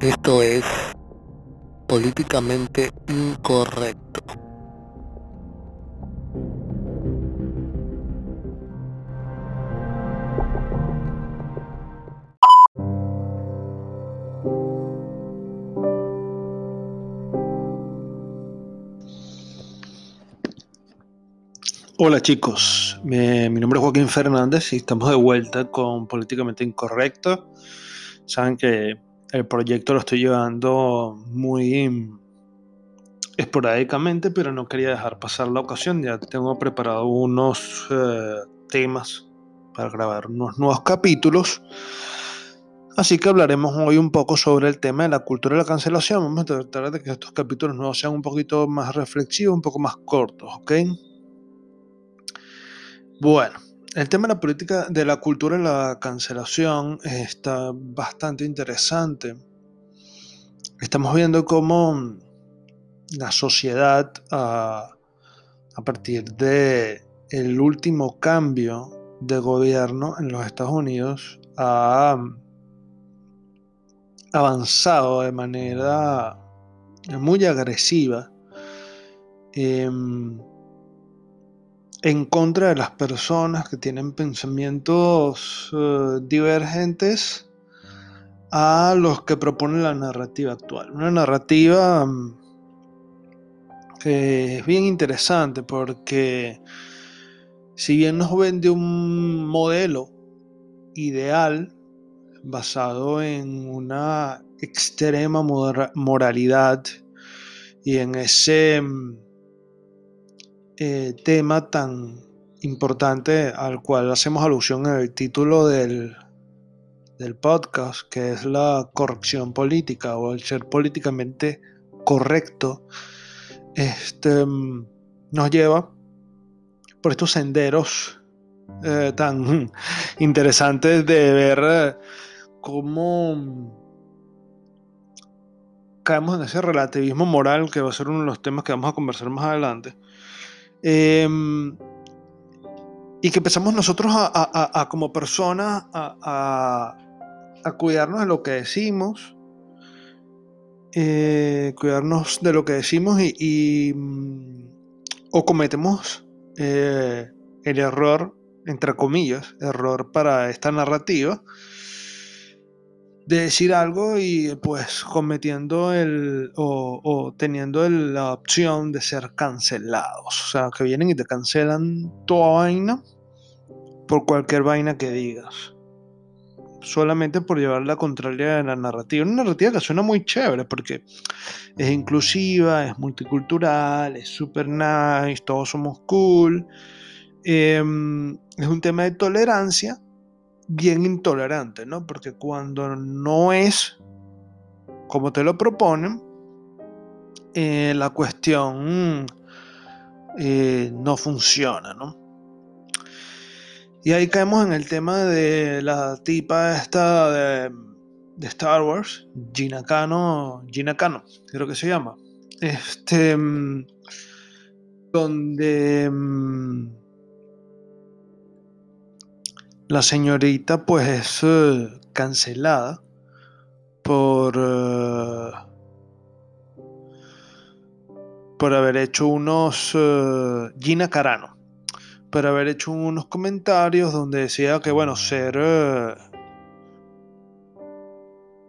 Esto es políticamente incorrecto. Hola chicos, mi, nombre es Joaquín Fernández y estamos de vuelta con Políticamente Incorrecto. Saben que el proyecto lo estoy llevando muy esporádicamente, pero no quería dejar pasar la ocasión. Ya tengo preparado unos eh, temas para grabar unos nuevos capítulos. Así que hablaremos hoy un poco sobre el tema de la cultura de la cancelación. Vamos a tratar de que estos capítulos nuevos sean un poquito más reflexivos, un poco más cortos, ¿ok? Bueno, el tema de la política, de la cultura de la cancelación está bastante interesante. Estamos viendo cómo la sociedad, a, partir de el último cambio de gobierno en los Estados Unidos, ha avanzado de manera muy agresiva. Em, en contra de las personas que tienen pensamientos eh, divergentes a los que propone la narrativa actual. Una narrativa mm, que es bien interesante porque si bien nos vende un modelo ideal basado en una extrema moralidad y en ese mm, eh, tema tan importante al cual hacemos alusión en el título del, del podcast, que es la corrección política o el ser políticamente correcto, este, mm, nos lleva por estos senderos eh, tan interesantes de ver eh, cómo caemos en ese relativismo moral que va a ser uno de los temas que vamos a conversar más adelante Em, y que empezamos nosotros a, como personas a, cuidarnos de lo que decimos, eh, cuidarnos de lo que decimos y, mm, o cometemos eh, el error, entre comillas, error para esta narrativa, de decir algo y pues cometiendo el o, teniendo la opción de ser cancelados. O sea, que vienen y te cancelan toda vaina por cualquier vaina que digas. Solamente por llevar la contraria de la narrativa. Una narrativa que suena muy chévere porque es inclusiva, es multicultural, es super nice, todos somos cool. Em, es un tema de tolerancia bien intolerante, ¿no? Porque cuando no es como te lo proponen, eh, la cuestión eh, no funciona, ¿no? Y ahí caemos en el tema de la tipa esta de, Star Wars, Gina Cano, Gina creo que se llama. Este, mm, donde mm, la señorita pues es eh, cancelada por, eh, por haber hecho unos... Eh, Gina Carano, por haber hecho unos comentarios donde decía que bueno, ser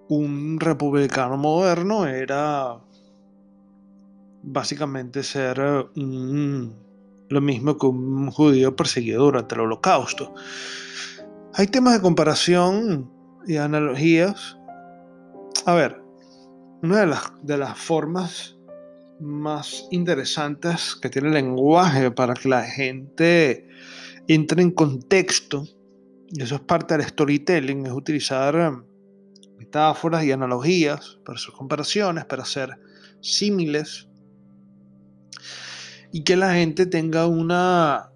un republicano moderno era básicamente ser lo mismo que un judío perseguido durante el holocausto. Hay temas de comparación y analogías. A ver, una de las, de las formas más interesantes que tiene el lenguaje para que la gente entre en contexto, y eso es parte del storytelling, es utilizar um, metáforas y analogías para hacer comparaciones, para hacer símiles, y que la gente tenga una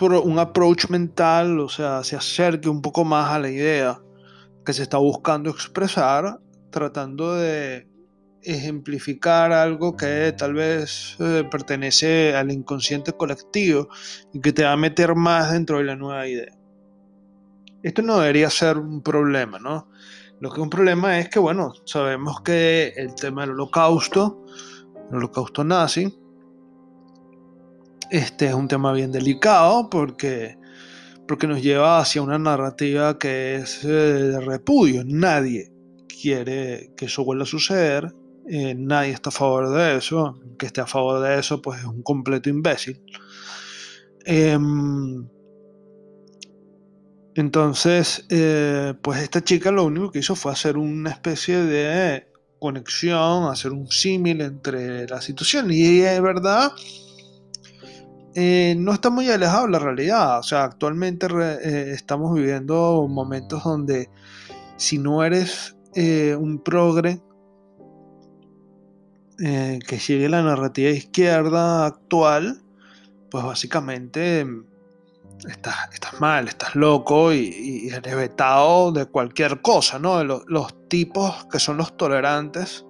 un approach mental, o sea, se acerque un poco más a la idea que se está buscando expresar, tratando de ejemplificar algo que tal vez eh, pertenece al inconsciente colectivo y que te va a meter más dentro de la nueva idea. Esto no debería ser un problema, ¿no? Lo que es un problema es que, bueno, sabemos que el tema del holocausto, el holocausto nazi, este es un tema bien delicado porque, porque nos lleva hacia una narrativa que es eh, de repudio. Nadie quiere que eso vuelva a suceder, eh, nadie está a favor de eso, que esté a favor de eso pues es un completo imbécil. Em, entonces, eh, pues esta chica lo único que hizo fue hacer una especie de conexión, hacer un símil entre la situación. Y es verdad, eh, no está muy alejado de la realidad. O sea, actualmente eh, estamos viviendo momentos donde si no eres un progre que sigue la narrativa izquierda actual, pues básicamente estás, estás mal, estás loco y, eres vetado de cualquier cosa, ¿no? Los, los, tipos que son los tolerantes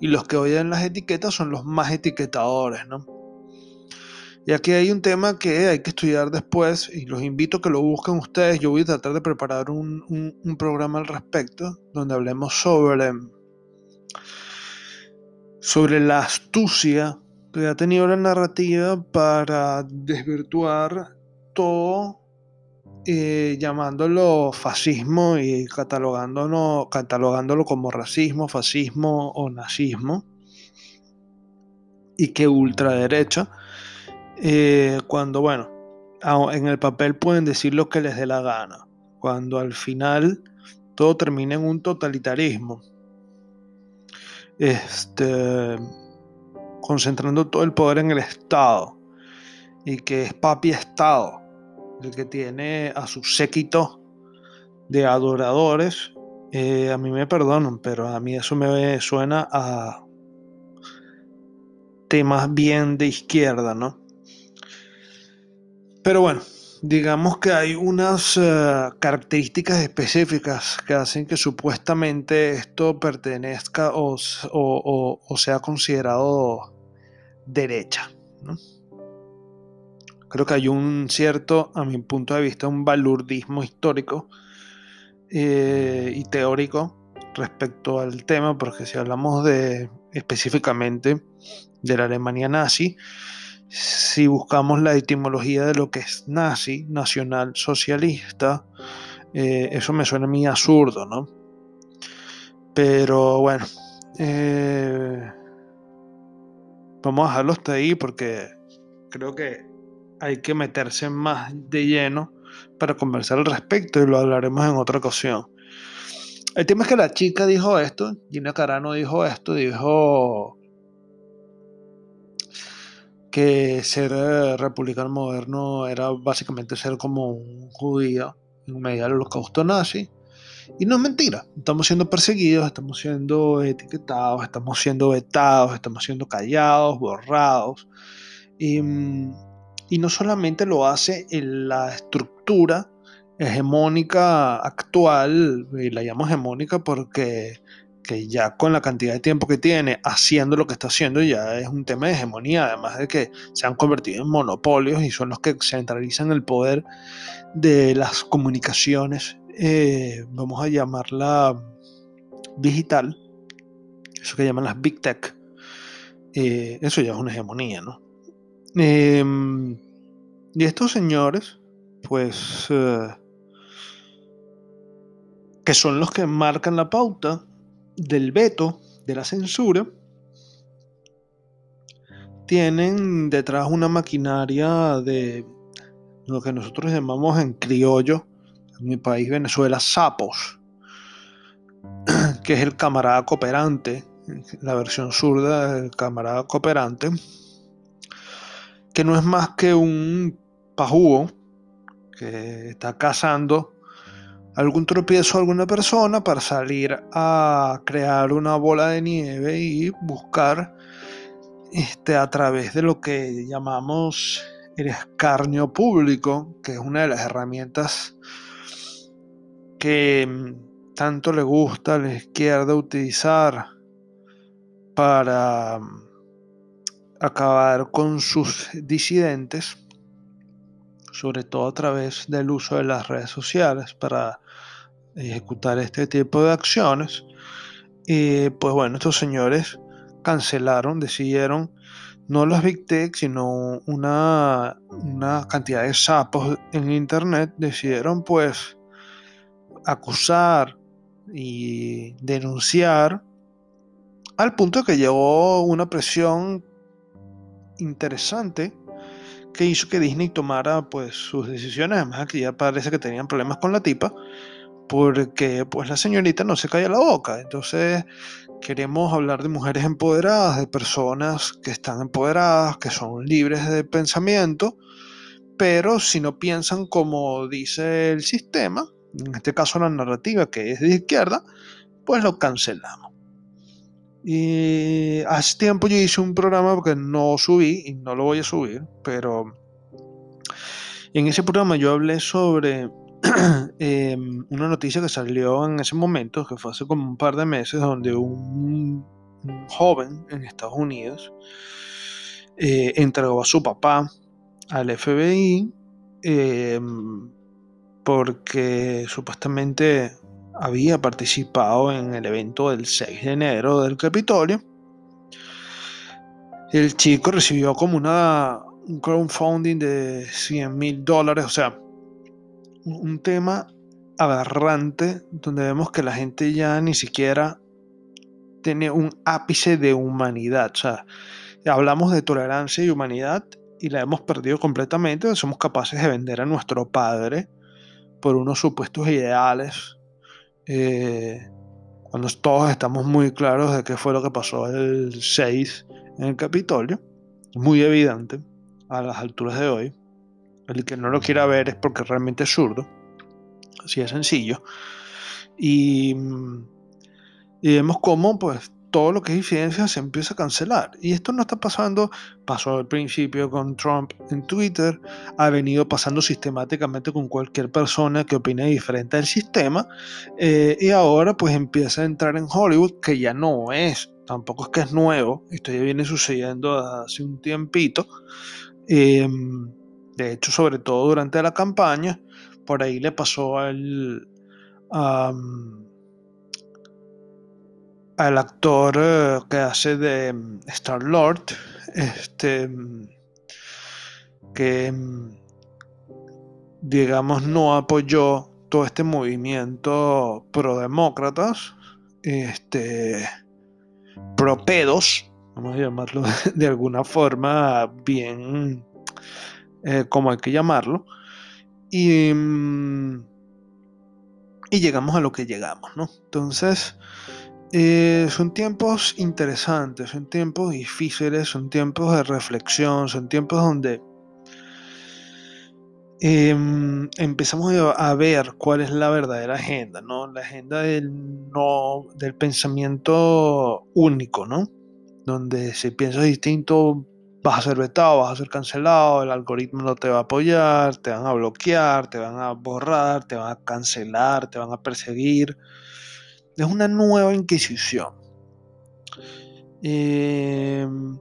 y los que oyen las etiquetas son los más etiquetadores, ¿no? Y aquí hay un tema que hay que estudiar después y los invito a que lo busquen ustedes. Yo voy a tratar de preparar un, un, programa al respecto donde hablemos sobre, sobre la astucia que ha tenido la narrativa para desvirtuar todo eh, llamándolo fascismo y catalogándolo, catalogándolo como racismo, fascismo o nazismo. Y que ultraderecha, eh, cuando, bueno, en el papel pueden decir lo que les dé la gana, cuando al final todo termina en un totalitarismo. Este concentrando todo el poder en el Estado y que es papi Estado el que tiene a su séquito de adoradores. Eh, a mí me perdonan, pero a mí eso me suena a temas bien de izquierda, ¿no? Pero bueno, digamos que hay unas eh, características específicas que hacen que supuestamente esto pertenezca o, o sea considerado derecha. Creo que hay un cierto, a mi punto de vista, un balurdismo histórico eh, y teórico respecto al tema, porque si hablamos de específicamente de la Alemania nazi, si buscamos la etimología de lo que es nazi, nacional socialista, eh, eso me suena a mí absurdo, ¿no? Pero bueno, eh, Vamos a dejarlo hasta ahí porque creo que hay que meterse más de lleno para conversar al respecto y lo hablaremos en otra ocasión. El tema es que la chica dijo esto, Gina Carano dijo esto, dijo que ser eh, republicano moderno era básicamente ser como un judío en medio del holocausto nazi y no es mentira, estamos siendo perseguidos, estamos siendo etiquetados, estamos siendo vetados, estamos siendo callados, borrados. Y, no solamente lo hace en la estructura hegemónica actual, y la llamo hegemónica porque que ya con la cantidad de tiempo que tiene haciendo lo que está haciendo ya es un tema de hegemonía, además de que se han convertido en monopolios y son los que centralizan el poder de las comunicaciones eh, vamos a llamarla digital, eso que llaman las Big Tech, eh, eso ya es una hegemonía, ¿no? Em, y estos señores, pues, eh, que son los que marcan la pauta del veto, de la censura, tienen detrás una maquinaria de lo que nosotros llamamos en criollo en mi país Venezuela, Sapos, que es el camarada cooperante, la versión zurda del camarada cooperante, que no es más que un pajugo que está cazando algún tropiezo a alguna persona para salir a crear una bola de nieve y buscar este, a través de lo que llamamos el escarnio público, que es una de las herramientas que mm, tanto le gusta a la izquierda utilizar para mm, acabar con sus disidentes, sobre todo a través del uso de las redes sociales para ejecutar este tipo de acciones. Y pues bueno, estos señores cancelaron, decidieron no los Big Tech, sino una, una cantidad de sapos en Internet, decidieron pues acusar y denunciar al punto que llegó una presión interesante que hizo que Disney tomara pues sus decisiones, además que ya parece que tenían problemas con la tipa, porque pues la señorita no se calla la boca. Entonces queremos hablar de mujeres empoderadas, de personas que están empoderadas, que son libres de pensamiento, pero si no piensan como dice el sistema, en este caso la narrativa que es de izquierda, pues lo cancelamos. Y hace tiempo yo hice un programa que no subí y no lo voy a subir, pero en ese programa yo hablé sobre em, una noticia que salió en ese momento, que fue hace como un par de meses, donde un, joven en Estados Unidos eh, entregó a su papá al FBI em, porque supuestamente había participado en el evento del 6 de enero del Capitolio. El chico recibió como una, un crowdfunding de 100 mil dólares, o sea, un tema aberrante donde vemos que la gente ya ni siquiera tiene un ápice de humanidad. O sea, hablamos de tolerancia y humanidad y la hemos perdido completamente. Somos capaces de vender a nuestro padre por unos supuestos ideales eh, cuando todos estamos muy claros de qué fue lo que pasó el 6 en el Capitolio, muy evidente a las alturas de hoy. El que no lo quiera ver es porque realmente es zurdo, así de sencillo. Y, y vemos cómo pues todo lo que es incidencia se empieza a cancelar. Y esto no está pasando, pasó al principio con Trump en Twitter, ha venido pasando sistemáticamente con cualquier persona que opine diferente del sistema, eh, y ahora pues empieza a entrar en Hollywood, que ya no es, tampoco es que es nuevo, esto ya viene sucediendo hace un tiempito. Em, de hecho, sobre todo durante la campaña, por ahí le pasó al al actor eh, que hace de mm, Star Lord, este, mm, que mm, digamos no apoyó todo este movimiento pro demócratas, este, pro pedos, vamos a llamarlo de alguna forma bien eh, como hay que llamarlo, y llegamos a lo que llegamos, ¿no? Entonces, eh, son tiempos interesantes, son tiempos difíciles, son tiempos de reflexión, son tiempos donde em, empezamos a ver cuál es la verdadera agenda, ¿no? La agenda del, no, del pensamiento único, ¿no? Donde si piensas distinto vas a ser vetado, vas a ser cancelado, el algoritmo no te va a apoyar, te van a bloquear, te van a borrar, te van a cancelar, te van a perseguir. Es una nueva Inquisición. Em,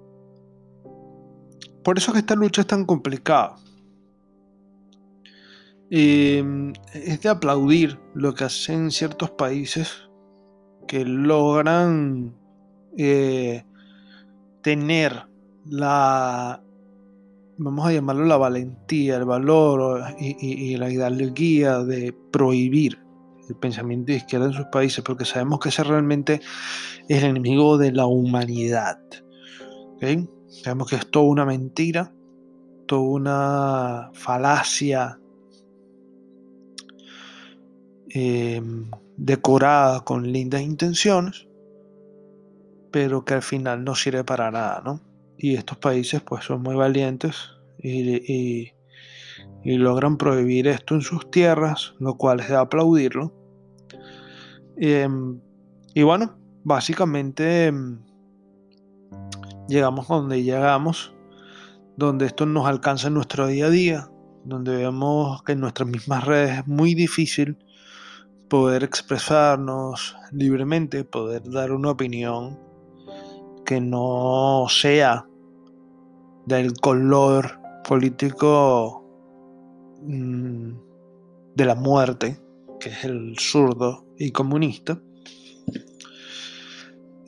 por eso es que esta lucha es tan complicada. Em, es de aplaudir lo que hacen ciertos países que logran eh, tener la, vamos a llamarlo la valentía, el valor y, y la guía de prohibir el pensamiento de izquierda en sus países, porque sabemos que ese realmente es el enemigo de la humanidad. Sabemos que es toda una mentira, toda una falacia eh, decorada con lindas intenciones, pero que al final no sirve para nada, ¿no? Y estos países pues son muy valientes y y logran prohibir esto en sus tierras, lo cual es de aplaudirlo. Em, y bueno, básicamente em, llegamos a donde llegamos, donde esto nos alcanza en nuestro día a día, donde vemos que en nuestras mismas redes es muy difícil poder expresarnos libremente, poder dar una opinión que no sea del color político Mm, de la muerte, que es el zurdo y comunista.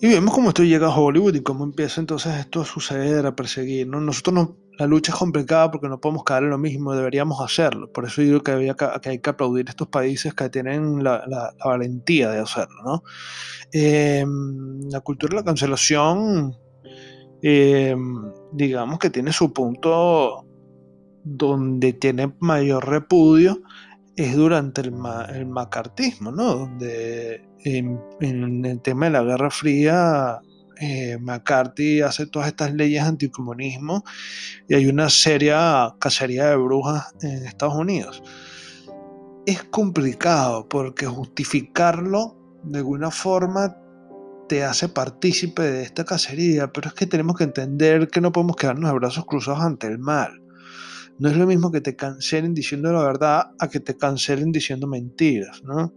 Y vemos cómo esto llega a Hollywood y cómo empieza entonces esto a suceder, a perseguir. ¿no? Nosotros no, la lucha es complicada porque no podemos caer en lo mismo, deberíamos hacerlo. Por eso digo que, hay que aplaudir a estos países que tienen la, la, valentía de hacerlo. ¿no? Eh, la cultura de la cancelación, eh, digamos que tiene su punto donde tiene mayor repudio es durante el, el macartismo, ¿no? Donde en, el tema de la Guerra Fría, eh, McCarthy hace todas estas leyes anticomunismo y hay una seria cacería de brujas en Estados Unidos. Es complicado porque justificarlo de alguna forma te hace partícipe de esta cacería, pero es que tenemos que entender que no podemos quedarnos de brazos cruzados ante el mal. No es lo mismo que te cancelen diciendo la verdad a que te cancelen diciendo mentiras, ¿no?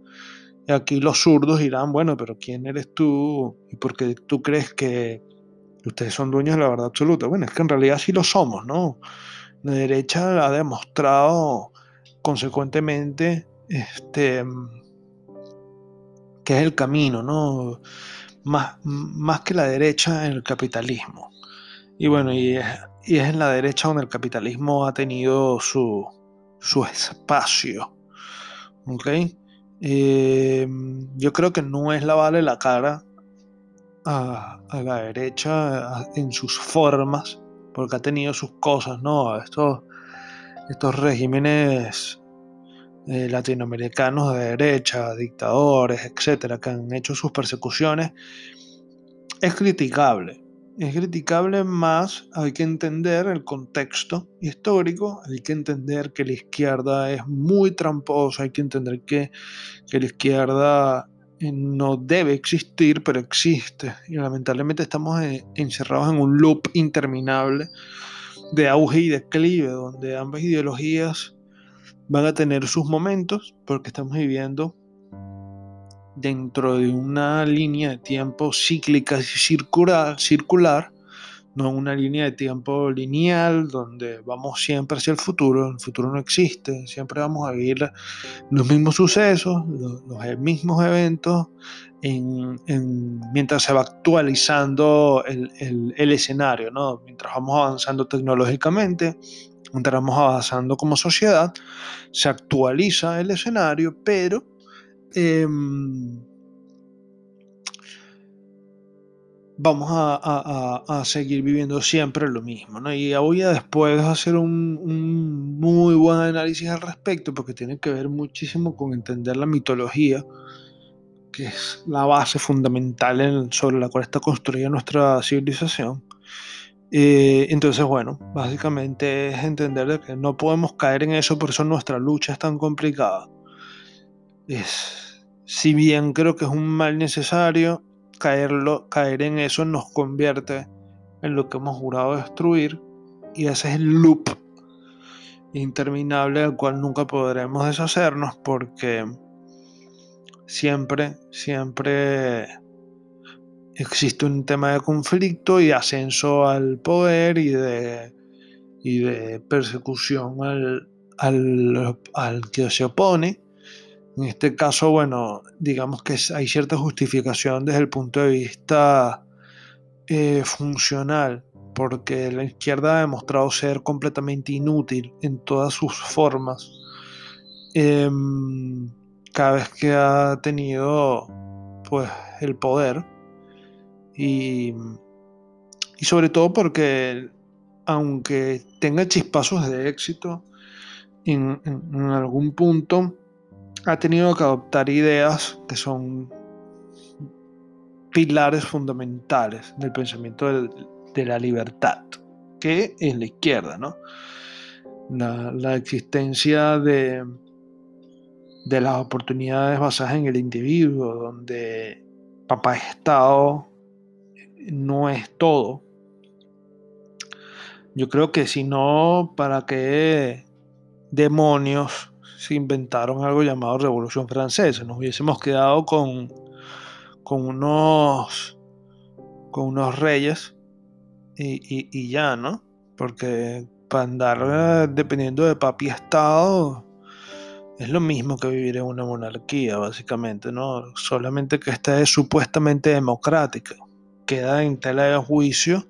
Y aquí los zurdos dirán, bueno, pero ¿quién eres tú? ¿Y por qué tú crees que ustedes son dueños de la verdad absoluta? Bueno, es que en realidad sí lo somos, ¿no? La derecha ha demostrado consecuentemente este, que es el camino, ¿no? Más, más que la derecha en el capitalismo. Y bueno, y y es en la derecha donde el capitalismo ha tenido su, su espacio. ¿Ok? Eh, yo creo que no es lavarle la cara a, la derecha en sus formas, porque ha tenido sus cosas, ¿no? Estos, estos regímenes eh, latinoamericanos de derecha, dictadores, etcétera, que han hecho sus persecuciones, es criticable es criticable, más hay que entender el contexto histórico, hay que entender que la izquierda es muy tramposa, hay que entender que, la izquierda eh, no debe existir, pero existe. Y lamentablemente estamos eh, encerrados en un loop interminable de auge y declive, donde ambas ideologías van a tener sus momentos, porque estamos viviendo dentro de una línea de tiempo cíclica y circular, circular, no una línea de tiempo lineal donde vamos siempre hacia el futuro, el futuro no existe, siempre vamos a vivir los mismos sucesos, los, mismos eventos, mientras se va actualizando el, el, escenario, ¿no? mientras vamos avanzando tecnológicamente, mientras vamos avanzando como sociedad, se actualiza el escenario, pero Em, vamos a, seguir viviendo siempre lo mismo. ¿no? Y voy a después hacer un, muy buen análisis al respecto, porque tiene que ver muchísimo con entender la mitología, que es la base fundamental sobre la cual está construida nuestra civilización. Eh, entonces, bueno, básicamente es entender que no podemos caer en eso, por eso nuestra lucha es tan complicada. Es si bien creo que es un mal necesario, caerlo, caer en eso nos convierte en lo que hemos jurado destruir y ese es el loop interminable del cual nunca podremos deshacernos porque siempre, siempre existe un tema de conflicto y ascenso al poder y de, y de persecución al, al, al que se opone en este caso, bueno, digamos que hay cierta justificación desde el punto de vista eh, funcional, porque la izquierda ha demostrado ser completamente inútil en todas sus formas. Em, cada vez que ha tenido pues el poder y, y sobre todo porque aunque tenga chispazos de éxito en algún punto ha tenido que adoptar ideas que son pilares fundamentales del pensamiento de, la libertad, que es la izquierda, ¿no? La, existencia de, de las oportunidades basadas en el individuo, donde papá Estado no es todo. Yo creo que si no, ¿para qué demonios se inventaron algo llamado Revolución Francesa. Nos hubiésemos quedado con, con, unos, con unos reyes y, ya, ¿no? Porque para andar eh, dependiendo de papi Estado, es lo mismo que vivir en una monarquía, básicamente, ¿no? Solamente que esta es supuestamente democrática. Queda en tela de juicio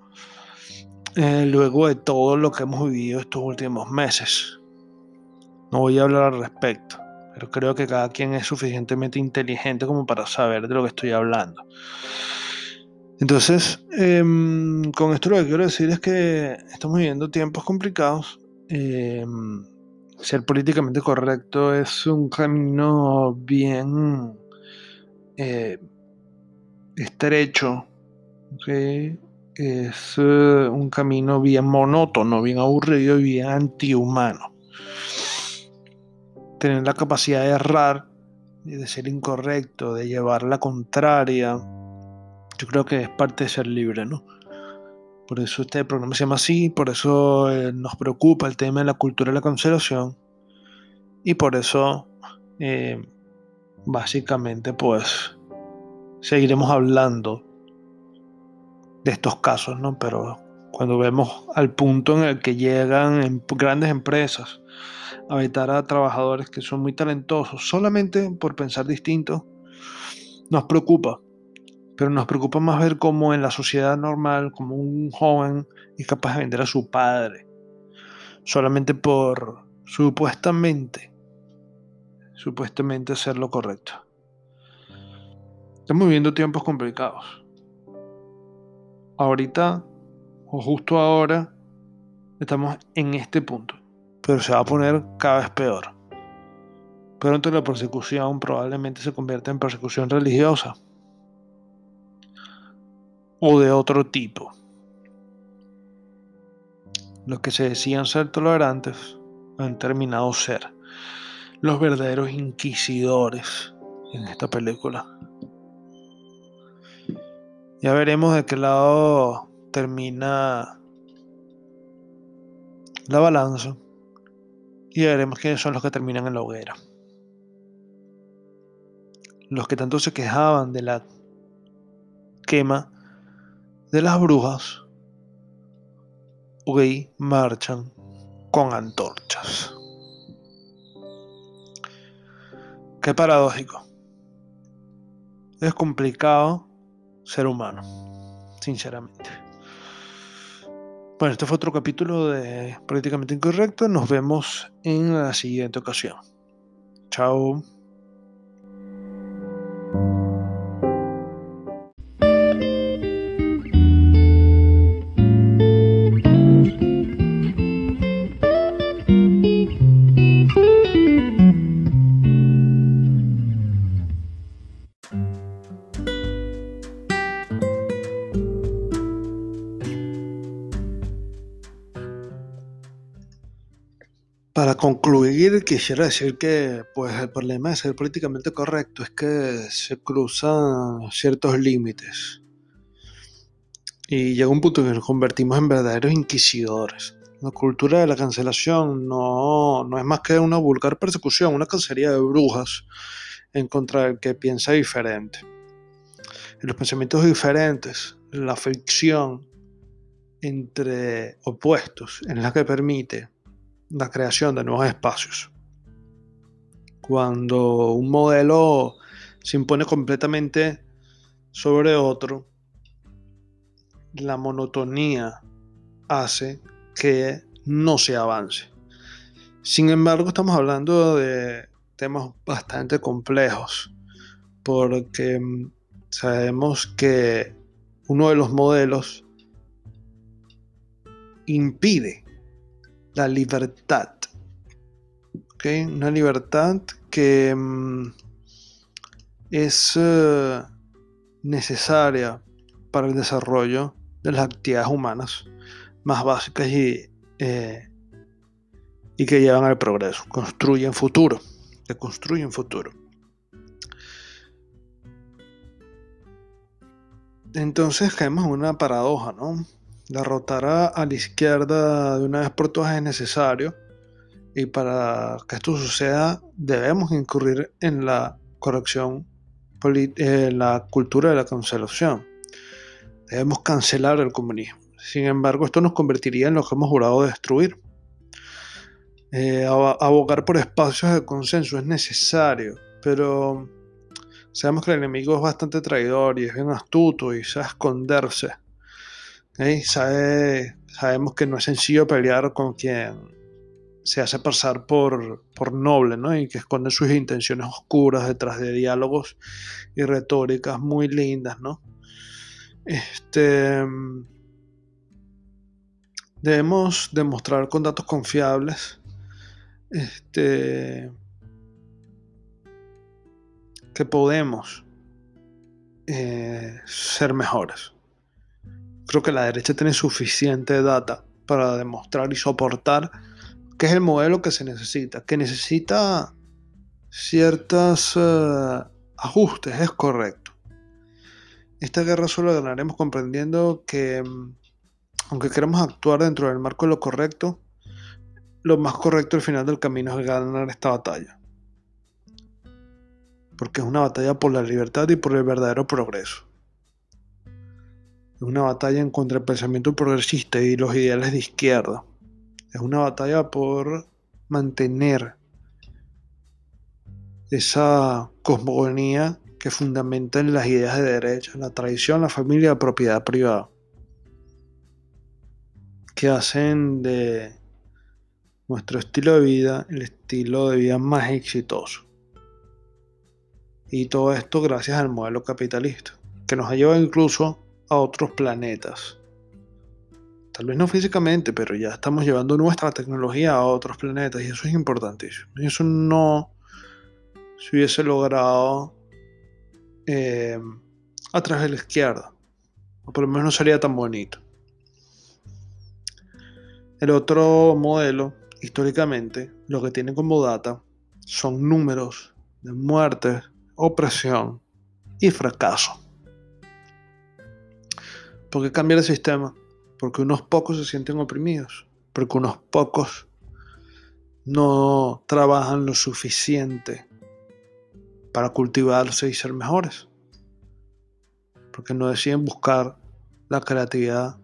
eh, luego de todo lo que hemos vivido estos últimos meses. No voy a hablar al respecto, pero creo que cada quien es suficientemente inteligente como para saber de lo que estoy hablando. Entonces, em, con esto lo que quiero decir es que estamos viviendo tiempos complicados. Em, ser políticamente correcto es un camino bien eh, estrecho. Es eh, un camino bien monótono, bien aburrido y bien antihumano. Tener la capacidad de errar, de ser incorrecto, de llevar la contraria, yo creo que es parte de ser libre, ¿no? Por eso este programa se llama así, por eso eh, nos preocupa el tema de la cultura de la cancelación y por eso eh, básicamente pues seguiremos hablando de estos casos, ¿no? Pero cuando vemos al punto en el que llegan grandes empresas a vetar a trabajadores que son muy talentosos solamente por pensar distinto, nos preocupa pero nos preocupa más ver cómo en la sociedad normal, como un joven es capaz de vender a su padre, solamente por supuestamente, supuestamente hacer lo correcto. Estamos viviendo tiempos complicados. Ahorita, o justo ahora, estamos en este punto, pero se va a poner cada vez peor. Pronto la persecución probablemente se convierta en persecución religiosa o de otro tipo. Los que se decían ser tolerantes han terminado ser los verdaderos inquisidores en esta película. Ya veremos de qué lado termina la balanza y veremos quiénes son los que terminan en la hoguera. Los que tanto se quejaban de la quema de las brujas hoy marchan con antorchas. Qué paradójico. Es complicado ser humano, sinceramente. Bueno, este fue otro capítulo de Políticamente Incorrecto. Nos vemos en la siguiente ocasión. Chao. Quisiera decir que pues, el problema de ser políticamente correcto es que se cruzan ciertos límites. Y llega un punto en que nos convertimos en verdaderos inquisidores. La cultura de la cancelación no, no es más que una vulgar persecución, una cacería de brujas en contra del que piensa diferente. En los pensamientos diferentes, la fricción entre opuestos es la que permite la creación de nuevos espacios. Cuando un modelo se impone completamente sobre otro, la monotonía hace que no se avance. Sin embargo, estamos hablando de temas bastante complejos, porque mm, sabemos que uno de los modelos impide la libertad. Una libertad que mm, es eh, necesaria para el desarrollo de las actividades humanas más básicas y, eh, y que llevan al progreso, construyen futuro, que construyen futuro. Entonces caemos en una paradoja, ¿no? Derrotar a, la izquierda de una vez por todas es necesario y para que esto suceda debemos incurrir en la corrección, en la cultura de la cancelación. Debemos cancelar el comunismo. Sin embargo, esto nos convertiría en lo que hemos jurado destruir. Eh, abo- abogar por espacios de consenso es necesario, pero sabemos que el enemigo es bastante traidor y es bien astuto y sabe esconderse. Sabe- sabemos que no es sencillo pelear con quien se hace pasar por, por noble, ¿no? Y que esconde sus intenciones oscuras detrás de diálogos y retóricas muy lindas, ¿no? Este, debemos demostrar con datos confiables este, que podemos eh, ser mejores. Creo que la derecha tiene suficiente data para demostrar y soportar que es el modelo que se necesita, que necesita ciertos eh, ajustes, es correcto. Esta guerra solo ganaremos comprendiendo que, mm, aunque queramos actuar dentro del marco de lo correcto, lo más correcto al final del camino es ganar esta batalla. Porque es una batalla por la libertad y por el verdadero progreso. Es una batalla en contra del pensamiento progresista y los ideales de izquierda. Es una batalla por mantener esa cosmogonía que fundamenta en las ideas de derecha, la tradición, la familia la propiedad privada. Que hacen de nuestro estilo de vida el estilo de vida más exitoso. Y todo esto gracias al modelo capitalista, que nos ha llevado incluso a otros planetas. Tal vez no físicamente, pero ya estamos llevando nuestra tecnología a otros planetas y eso es importantísimo. Eso no se hubiese logrado eh, a través de la izquierda. O por lo menos no sería tan bonito. El otro modelo, históricamente, lo que tiene como data son números de muertes, opresión y fracaso. ¿Por qué cambiar el sistema? Porque unos pocos se sienten oprimidos, porque unos pocos no trabajan lo suficiente para cultivarse y ser mejores, porque no deciden buscar la creatividad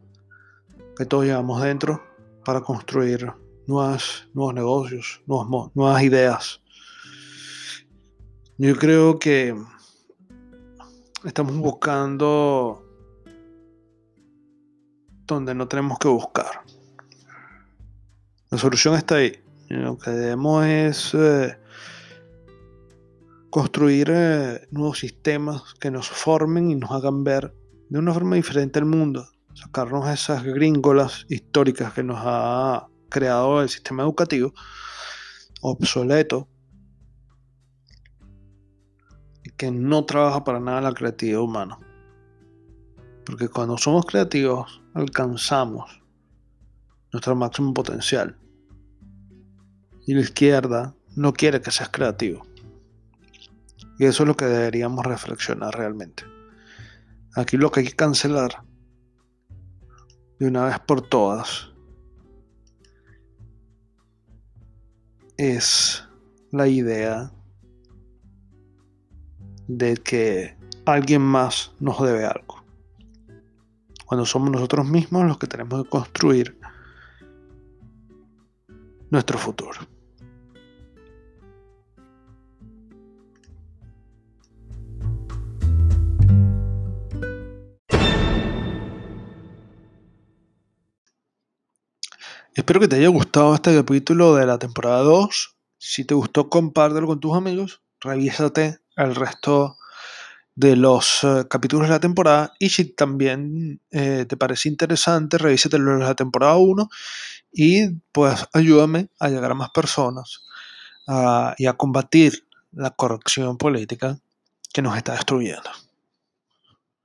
que todos llevamos dentro para construir nuevos negocios, nuevas, nuevas ideas. Yo creo que estamos buscando donde no tenemos que buscar. La solución está ahí. Lo que debemos es eh, construir eh, nuevos sistemas que nos formen y nos hagan ver de una forma diferente el mundo. Sacarnos esas gringolas históricas que nos ha creado el sistema educativo obsoleto y que no trabaja para nada la creatividad humana. Porque cuando somos creativos alcanzamos nuestro máximo potencial. Y la izquierda no quiere que seas creativo. Y eso es lo que deberíamos reflexionar realmente. Aquí lo que hay que cancelar de una vez por todas es la idea de que alguien más nos debe algo. Cuando somos nosotros mismos los que tenemos que construir nuestro futuro. Espero que te haya gustado este capítulo de la temporada 2. Si te gustó, compártelo con tus amigos. Revísate el resto de los uh, capítulos de la temporada. Y si también eh, te parece interesante, revísate los de la temporada 1 y pues ayúdame a llegar a más personas y a combatir la corrección política que nos está destruyendo.